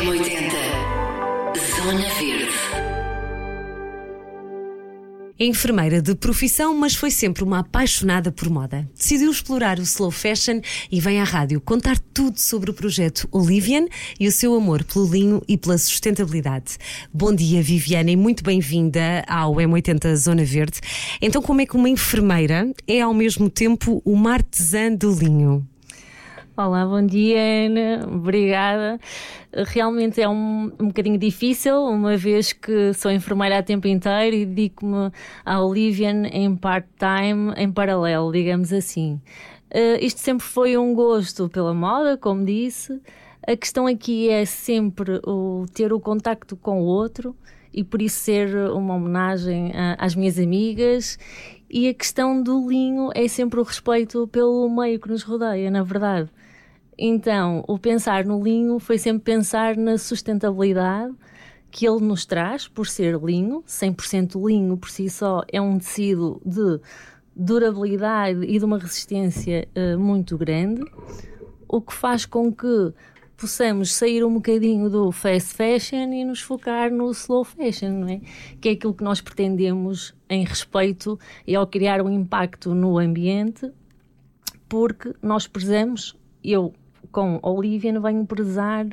M80 Zona Verde. Enfermeira de profissão, mas foi sempre uma apaixonada por moda. Decidiu explorar o slow fashion e vem à rádio contar tudo sobre o projeto Olivian e o seu amor pelo linho e pela sustentabilidade. Bom dia, Viviana, e muito bem-vinda ao M80 Zona Verde. Então, como é que uma enfermeira é ao mesmo tempo uma artesã do linho? Olá, bom dia Ana, obrigada. Realmente é um, um bocadinho difícil, uma vez que sou enfermeira a tempo inteiro e dedico-me à Olivian em part-time, em paralelo, digamos assim. Uh, isto sempre foi um gosto pela moda, como disse. A questão aqui é sempre o ter o contacto com o outro e por isso ser uma homenagem a, às minhas amigas. E a questão do linho é sempre o respeito pelo meio que nos rodeia, na verdade. Então, o pensar no linho foi sempre pensar na sustentabilidade que ele nos traz, por ser linho, 100% linho por si só é um tecido de durabilidade e de uma resistência uh, muito grande, o que faz com que possamos sair um bocadinho do fast fashion e nos focar no slow fashion, não é? Que é aquilo que nós pretendemos em respeito e ao criar um impacto no ambiente, porque nós prezamos, eu com Olivia venho prezar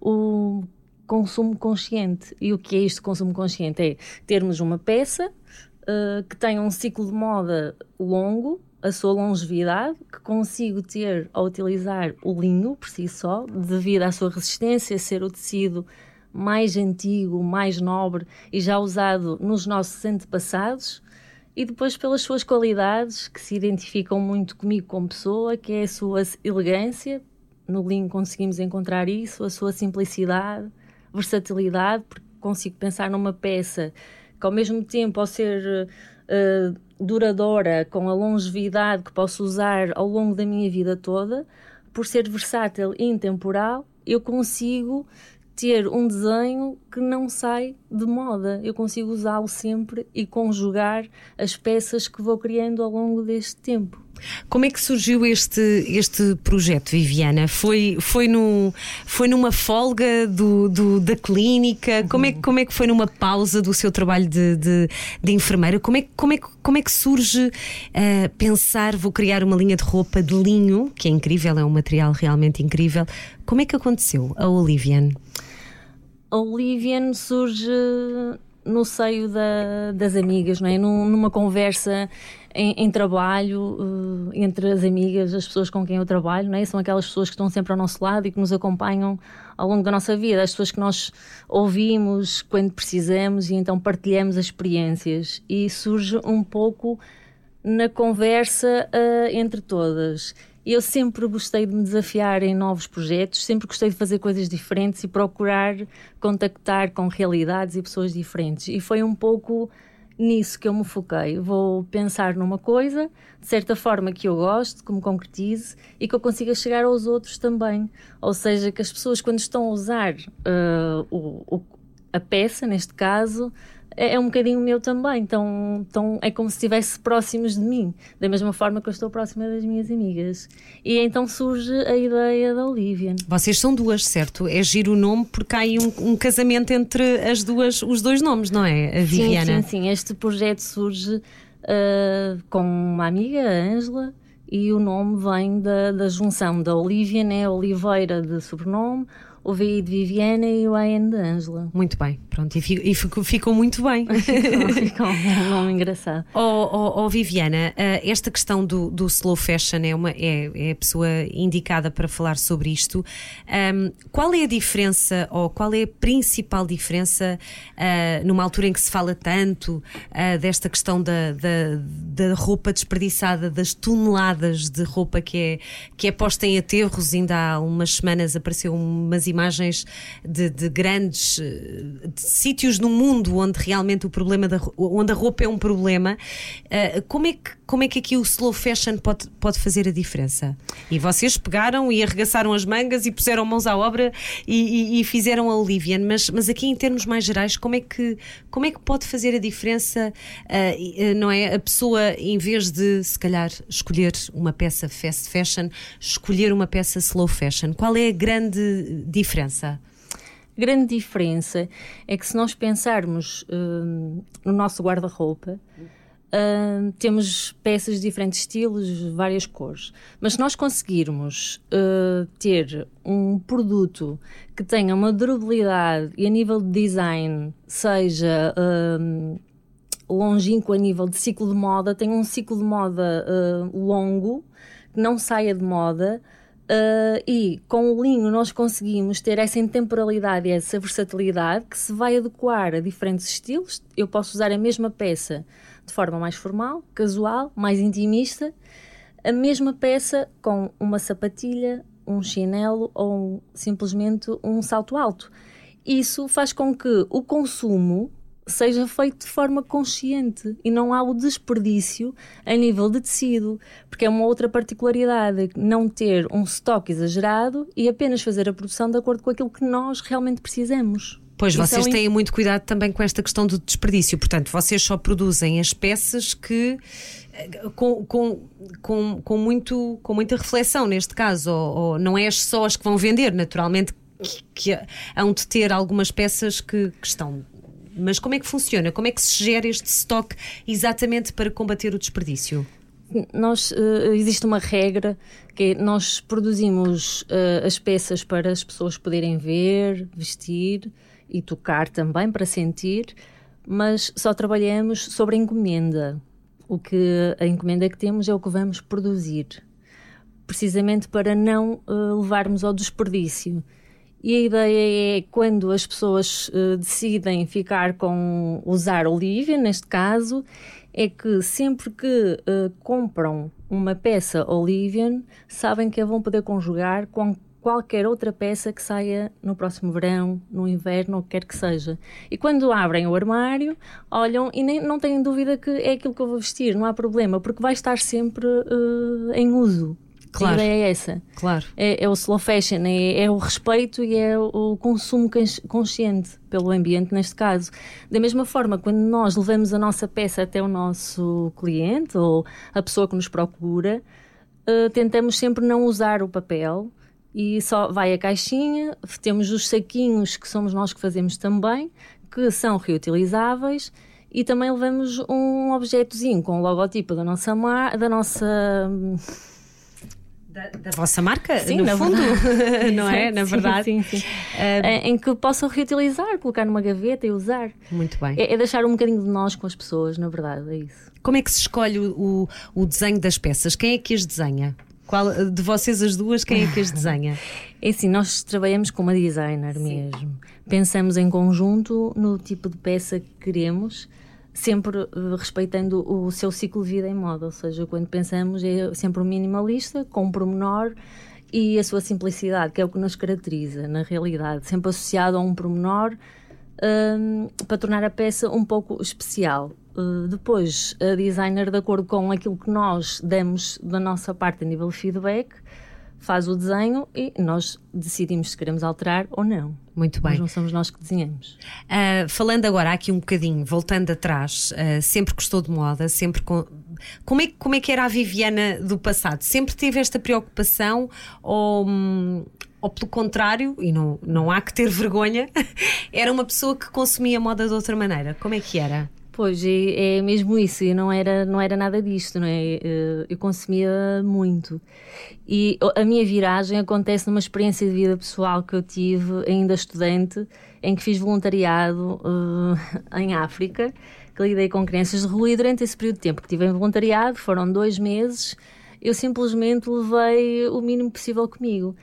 o consumo consciente. E o que é isto consumo consciente? É termos uma peça uh, que tenha um ciclo de moda longo, a sua longevidade, que consigo ter ao utilizar o linho por si só, devido à sua resistência, ser o tecido mais antigo, mais nobre e já usado nos nossos antepassados, e depois pelas suas qualidades que se identificam muito comigo como pessoa, que é a sua elegância, no Lean conseguimos encontrar isso, a sua simplicidade, versatilidade, porque consigo pensar numa peça que ao mesmo tempo, ao ser uh, duradoura, com a longevidade que posso usar ao longo da minha vida toda, por ser versátil e intemporal, eu consigo ter um desenho que não sai de moda. Eu consigo usá-lo sempre e conjugar as peças que vou criando ao longo deste tempo. Como é que surgiu este, este projeto, Viviana? Foi, foi, no, foi numa folga do, do da clínica? Como é, como é que foi numa pausa do seu trabalho de, de, de enfermeira? Como é, como, é, como é que surge uh, pensar, vou criar uma linha de roupa de linho, que é incrível, é um material realmente incrível. Como é que aconteceu a Olivian? A Olivian surge no seio da, das amigas, não é? Num, numa conversa em, em trabalho, uh, entre as amigas, as pessoas com quem eu trabalho, não é? São aquelas pessoas que estão sempre ao nosso lado e que nos acompanham ao longo da nossa vida, as pessoas que nós ouvimos quando precisamos e então partilhamos as experiências. E surge um pouco na conversa uh, entre todas. Eu sempre gostei de me desafiar em novos projetos, sempre gostei de fazer coisas diferentes e procurar contactar com realidades e pessoas diferentes. E foi um pouco nisso que eu me foquei. Vou pensar numa coisa, de certa forma que eu gosto, que me concretize e que eu consiga chegar aos outros também. Ou seja, que as pessoas, quando estão a usar uh, o, o, a peça, neste caso, é, é um bocadinho meu também. Então, então é como se estivesse próximos de mim, da mesma forma que eu estou próxima das minhas amigas. E então surge a ideia da Olivia. Vocês são duas, certo? É giro o nome porque há aí um, um casamento entre as duas, os dois nomes, não é? A Viviana. Sim, sim, sim. Este projeto surge uh, com uma amiga, a Ângela, e o nome vem da, da junção da Olivia, né? Oliveira de sobrenome, o VI de Viviana e o AN de Ângela. Muito bem, pronto, e, fico, e ficou, ficou, muito bem. ficou um nome engraçado. Oh, oh, oh Viviana, uh, esta questão do, do, slow fashion é, uma, é, é, a pessoa indicada para falar sobre isto. Um, qual é a diferença, ou qual é a principal diferença, uh, numa altura em que se fala tanto uh, desta questão da, da, da, roupa desperdiçada, das toneladas de roupa que é, que é posta em aterros? Ainda há umas semanas apareceu umas imagens de, de grandes eh, de sítios no mundo onde realmente o problema da, onde a roupa é um problema. Uh, como, é que, como é que aqui o slow fashion pode, pode fazer a diferença? E vocês pegaram e arregaçaram as mangas e puseram mãos à obra e, e, e fizeram a Olivian, mas, mas aqui em termos mais gerais, como é que, como é que pode fazer a diferença? Uh, não é? A pessoa, em vez de se calhar escolher uma peça fast fashion, escolher uma peça slow fashion. Qual é a grande diferença? Grande diferença é que se nós pensarmos uh, no nosso guarda-roupa, uh, temos peças de diferentes estilos, várias cores. Mas se nós conseguirmos uh, ter um produto que tenha uma durabilidade e a nível de design seja longínquo a nível de ciclo de moda, tenha um ciclo de moda longo, que não saia de moda, Uh, e com o linho nós conseguimos ter essa intemporalidade e essa versatilidade que se vai adequar a diferentes estilos. Eu posso usar a mesma peça de forma mais formal, casual, mais intimista, a mesma peça com uma sapatilha, um chinelo ou um, simplesmente um salto alto. Isso faz com que o consumo seja feito de forma consciente e não há o desperdício a nível de tecido, porque é uma outra particularidade não ter um estoque exagerado e apenas fazer a produção de acordo com aquilo que nós realmente precisamos. Pois vocês é um... têm muito cuidado também com esta questão do desperdício, portanto, vocês só produzem as peças que eh, com, com, com, com, muito, com muita reflexão neste caso, ou, ou não é só as que vão vender, naturalmente que, que hão de ter algumas peças que, que estão mas como é que funciona? Como é que se gera este estoque exatamente para combater o desperdício? Nós, uh, existe uma regra que é, nós produzimos uh, as peças para as pessoas poderem ver, vestir e tocar também para sentir, mas só trabalhamos sobre encomenda. O que a encomenda que temos é o que vamos produzir, precisamente para não uh, levarmos ao desperdício. E a ideia é quando as pessoas uh, decidem ficar com usar Olivia, neste caso, é que sempre que uh, compram uma peça Olivian, sabem que a vão poder conjugar com qualquer outra peça que saia no próximo verão, no inverno, o que quer que seja. E quando abrem o armário, olham e nem, não têm dúvida que é aquilo que eu vou vestir, não há problema, porque vai estar sempre uh, em uso. Claro. A ideia é essa. Claro. É, é o slow fashion, é, é, o respeito e é o consumo consciente pelo ambiente, neste caso. Da mesma forma, quando nós levamos a nossa peça até o nosso cliente ou a pessoa que nos procura, uh, tentamos sempre não usar o papel e só vai a caixinha. Temos os saquinhos que somos nós que fazemos também, que são reutilizáveis. E também levamos um objetozinho com o logotipo da nossa, da nossa da, da, vossa marca, sim, no fundo, não é? Na verdade. Sim, sim, sim. Uh, em que possam reutilizar, colocar numa gaveta e usar. Muito bem. É, é, deixar um bocadinho de nós com as pessoas, na verdade, é isso. Como é que se escolhe o, o desenho das peças? Quem é que as desenha? Qual, de vocês as duas, quem é que as desenha? É assim, nós trabalhamos com uma designer mesmo. Pensamos em conjunto no tipo de peça que queremos sempre uh, respeitando o seu ciclo de vida em moda, ou seja, quando pensamos é sempre um minimalista, com um pormenor e a sua simplicidade, que é o que nos caracteriza, na realidade, sempre associado a um pormenor um, para tornar a peça um pouco especial. Uh, depois, a designer, de acordo com aquilo que nós demos da nossa parte a nível feedback, faz o desenho e nós decidimos se queremos alterar ou não. Muito bem. Mas não somos nós que desenhamos. Uh, falando agora aqui um bocadinho, voltando atrás, uh, sempre gostou de moda, sempre com... como, é, como é que era a Viviana do passado? Sempre teve esta preocupação ou, hum, ou pelo contrário, e não, não há que ter vergonha, era uma pessoa que consumia moda de outra maneira? Como é que era? Pois, é, é, mesmo isso, e não era, não era nada disto, não é? Eh, eu consumia muito. E a minha viragem acontece numa experiência de vida pessoal que eu tive, ainda estudante, em que fiz voluntariado uh, em África, que lidei com crianças de rua, e durante esse período de tempo que tive em voluntariado, foram dois meses, eu simplesmente levei o mínimo possível comigo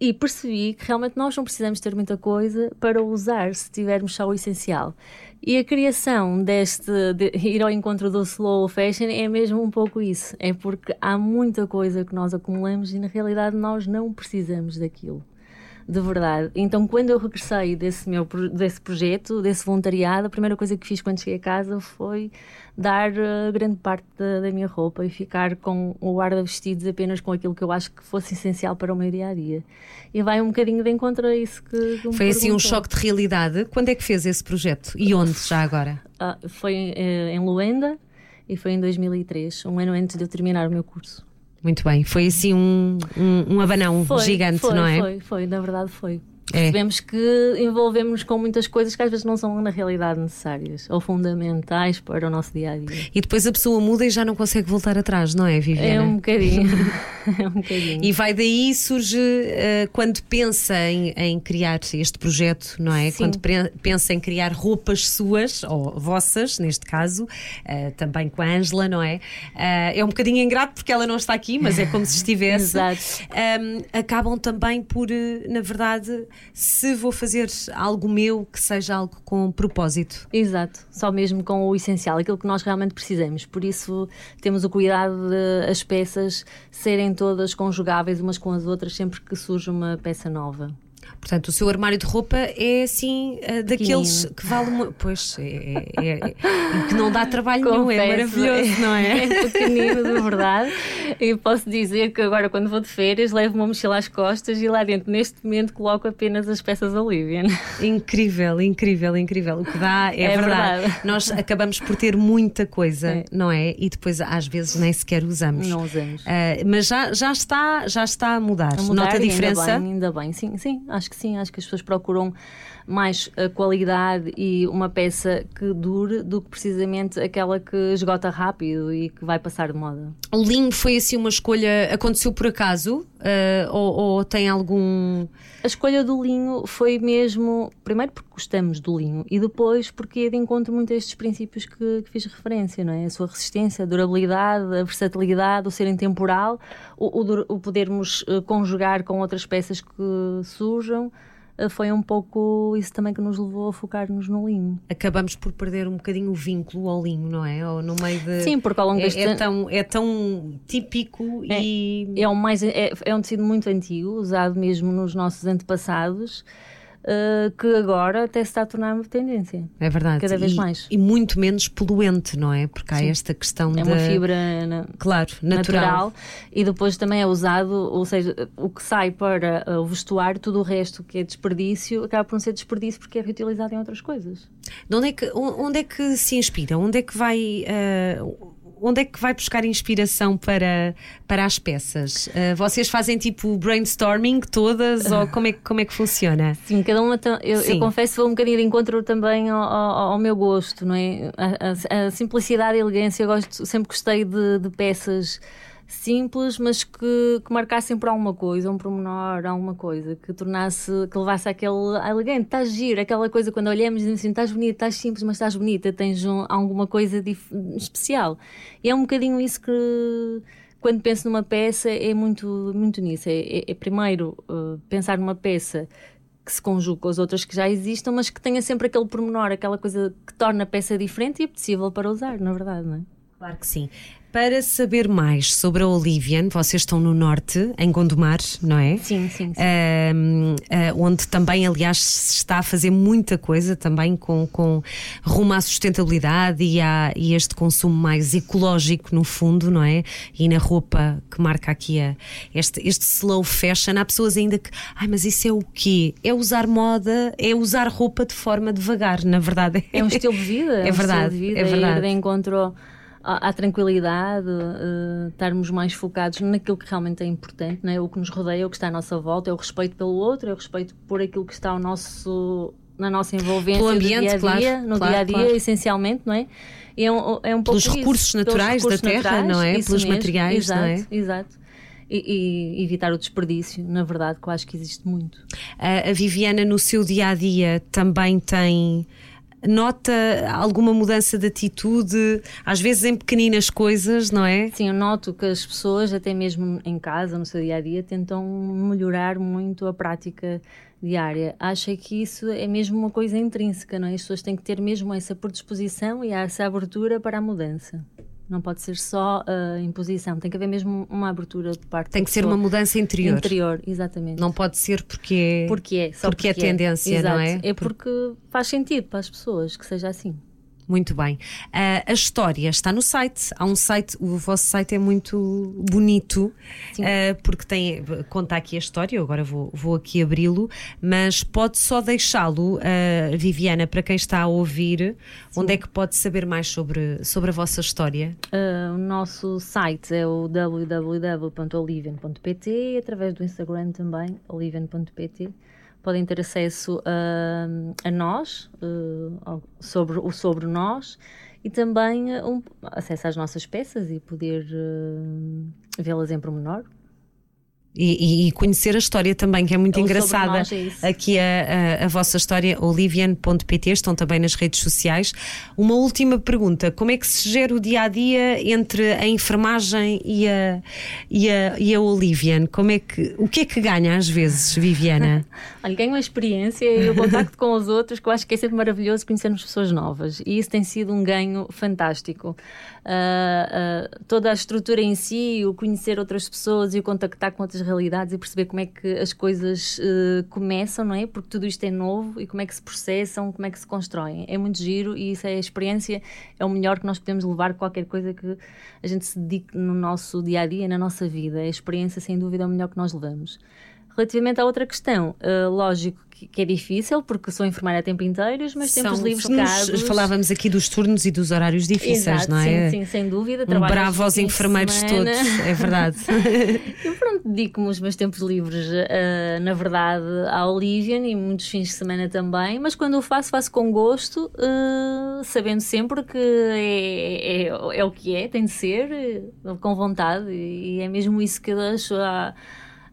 e percebi que realmente nós não precisamos ter muita coisa para usar se tivermos só o essencial. E a criação deste de ir ao encontro do slow fashion é mesmo um pouco isso. É porque há muita coisa que nós acumulamos e na realidade nós não precisamos daquilo de verdade. Então, quando eu regressei desse meu desse projeto, desse voluntariado, a primeira coisa que fiz quando cheguei a casa foi dar uh, grande parte da, da, minha roupa e ficar com o guarda-vestidos apenas com aquilo que eu acho que fosse essencial para o meu dia a dia. E vai um bocadinho de encontro a isso que. que foi assim um choque de realidade. Quando é que fez esse projeto e onde já agora? Ah, foi uh, em Luenda e foi em 2003, um ano antes de eu terminar o meu curso. Muito bem, foi assim um, um, um abanão foi, gigante, foi, não é? Foi, foi, na verdade foi. Percebemos que envolvemos com muitas coisas que às vezes não são na realidade necessárias ou fundamentais para o nosso dia a dia. E depois a pessoa muda e já não consegue voltar atrás, não é, Viviana? É um bocadinho. é um bocadinho. E vai daí surge uh, quando pensa em, em, criar este projeto, não é? Sim. Quando pensa em criar roupas suas, ou vossas, neste caso, uh, também com a Ângela, não é? Uh, é um bocadinho ingrato porque ela não está aqui, mas é como se estivesse. Exato. Um, acabam também por, na verdade, se vou fazer algo meu que seja algo com propósito. Exato, só mesmo com o essencial, aquilo que nós realmente precisamos. Por isso temos o cuidado de as peças serem todas conjugáveis umas com as outras sempre que surge uma peça nova. Portanto, o seu armário de roupa é assim uh, daqueles que vale uma. Pois, é, é, é, que não dá trabalho Confesso, nenhum, é maravilhoso, não é? É pequenino, de verdade. E posso dizer que agora, quando vou de férias, levo uma mochila às costas e lá dentro, neste momento, coloco apenas as peças Olivia. Incrível, incrível, incrível. O que dá é, é verdade. verdade. Nós acabamos por ter muita coisa, é. não é? E depois, às vezes, nem sequer usamos. Não usamos. Uh, mas já, já, está, já está a mudar. A mudar Nota a diferença? Ainda bem, ainda bem, sim, sim. Acho que sim, acho que as pessoas procuram mais a qualidade e uma peça que dure do que precisamente aquela que esgota rápido e que vai passar de moda. O linho foi assim uma escolha, aconteceu por acaso? Uh, ou, ou, tem algum. A escolha do linho foi mesmo, primeiro porque gostamos do linho e depois porque é de encontro muito a estes princípios que, que fiz referência, não é? A sua resistência, a durabilidade, a versatilidade, o ser intemporal, o, o, o podermos uh, conjugar com outras peças que surjam. Eh, foi um pouco isso também que nos levou a focar-nos no linho. Acabamos por perder um bocadinho o vínculo ao linho, não é? Ou no meio de. Sim, porque ao longo é, deste é tão É tão típico é, e. É, um mais, é, é um tecido muito antigo, usado mesmo nos nossos antepassados uh, que agora até se está a tornar uma tendência. É verdade. Cada vez e, mais. E muito menos poluente, não é? Porque há Sim. esta questão é de. uma fibra na, claro, natural. natural. E depois também é usado, ou seja, o que sai para uh, o vestuário, tudo o resto que é desperdício, acaba por não ser desperdício porque é reutilizado em outras coisas. De onde é que, onde é que se inspira? Onde é que vai. Uh, onde é que vai buscar inspiração para, para as peças? Uh, vocês fazem tipo brainstorming todas ou como é, como é que funciona? Sim, cada uma. Eu, eu confesso que vou um bocadinho de encontro também ao, ao, ao meu gosto, não é? A, a, a, simplicidade e a elegância, eu gosto, sempre gostei de, de peças simples, mas que, que marcassem por alguma coisa, um promenor, alguma coisa, que tornasse, que levasse aquele elegante, estás giro, aquela coisa quando olhamos e dizemos assim, estás bonita, estás simples, mas estás bonita, tens um, alguma coisa especial. E é um bocadinho isso que quando penso numa peça é muito, muito nisso. É, é, é primeiro uh, pensar numa peça que se conjugue com as outras que já existam, mas que tenha sempre aquele pormenor, aquela coisa que torna a peça diferente e apetecível para usar, na verdade, não é? Claro que sim. Para saber mais sobre a Olivian, vocês estão no norte, em Gondomar, não é? Sim, sim. sim. Uh, uh, onde também, aliás, se está a fazer muita coisa também com, com rumo à sustentabilidade e, a, e este consumo mais ecológico, no fundo, não é? E na roupa que marca aqui a, este, este slow fashion, há pessoas ainda que, ai, mas isso é o quê? É usar moda, é usar roupa de forma devagar, na verdade. É um estilo de vida. É, é um verdade. Vida, é verdade. É de encontro à, tranquilidade, uh, estarmos mais focados naquilo que realmente é importante, né? o que nos rodeia, o que está à nossa volta, é o respeito pelo outro, é o respeito por aquilo que está ao nosso, na nossa envolvência Pelo ambiente, dia dia, claro, no claro, dia a dia, claro. essencialmente, não é? E é um, é um pelos recursos isso, naturais pelos recursos da terra, naturais, não é? Pelos mesmo, materiais, exato, não é? Exato. E, e, evitar o desperdício, na verdade, que eu acho que existe muito. A, a Viviana, no seu dia a dia, também tem nota alguma mudança de atitude, às vezes em pequeninas coisas, não é? Sim, eu noto que as pessoas, até mesmo em casa, no seu dia a dia, tentam melhorar muito a prática diária. Acho que isso é mesmo uma coisa intrínseca, não é? As pessoas têm que ter mesmo essa predisposição e essa abertura para a mudança. Não pode ser só a uh, imposição, tem que haver mesmo uma abertura de parte Tem que ser uma mudança interior. Interior, exatamente. Não pode ser porque é, porque é, porque, é porque é tendência, Exato. não é? É porque faz sentido para as pessoas que seja assim. Muito bem. Uh, a história está no site. Há um site, o vosso site é muito bonito, uh, porque tem, conta aqui a história. Eu agora vou, vou aqui abri-lo, mas pode só deixá-lo, uh, Viviana, para quem está a ouvir, Sim. onde é que pode saber mais sobre, sobre a vossa história? o nosso site é o www.oliven.pt e através do Instagram também, oliven.pt podem ter acesso a, a nós, uh, sobre o sobre nós, e também um, acesso às nossas peças e poder uh, vê-las em pormenor. E, e, conhecer a história também, que é muito engraçada. Nós, é Aqui a, a, a, vossa história, olivian.pt, estão também nas redes sociais. Uma última pergunta: como é que se gera o dia a dia entre a enfermagem e a, e a, e a Olivian? Como é que, o que é que ganha às vezes, Viviana? Olha, ganho uma experiência e o contacto com os outros, que eu acho que é sempre maravilhoso conhecermos pessoas novas. E isso tem sido um ganho fantástico. Uh, uh, toda a estrutura em si, o conhecer outras pessoas e o contactar com outras realidades e perceber como é que as coisas uh, começam, não é? Porque tudo isto é novo e como é que se processam, como é que se constroem. É muito giro e isso é a experiência, é o melhor que nós podemos levar qualquer coisa que a gente se dedique no nosso dia a dia, na nossa vida. A experiência, sem dúvida, é o melhor que nós levamos. Relativamente à outra questão, uh, lógico que, que, é difícil, porque sou enfermeira a tempo inteiro, mas São, tempos livres casos. Falávamos aqui dos turnos e dos horários difíceis, Exato, não é? Sim, sim, sem dúvida. Um bravo aos enfermeiros todos, é verdade. Eu pronto, dedico-me os meus tempos livres, uh, na verdade, à Olivian e muitos fins de semana também, mas quando o faço, faço com gosto, uh, sabendo sempre que é, é, é, o que é, tem de ser, com vontade, e é mesmo isso que eu deixo a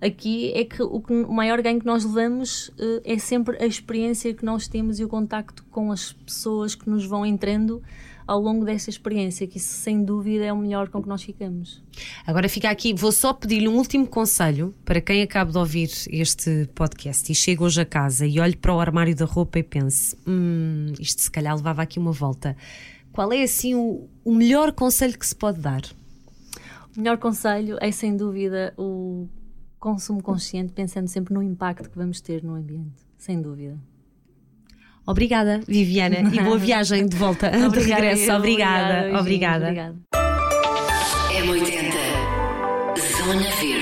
aqui é que o, que, o maior ganho que nós levamos uh, é sempre a experiência que nós temos e o contacto com as pessoas que nos vão entrando ao longo dessa experiência, que isso sem dúvida é o melhor com que nós ficamos. Agora fica aqui, vou só pedir-lhe um último conselho para quem acaba de ouvir este podcast e chega hoje a casa e olhe para o armário da roupa e pense: hum, isto se calhar levava aqui uma volta. Qual é assim o, o melhor conselho que se pode dar? O melhor conselho é sem dúvida o consumo consciente, pensando sempre no impacto que vamos ter no ambiente, sem dúvida. Obrigada, Viviana, e boa viagem de volta, de regresso. Obrigada, obrigada. obrigada. obrigada. M80 Zona Verde.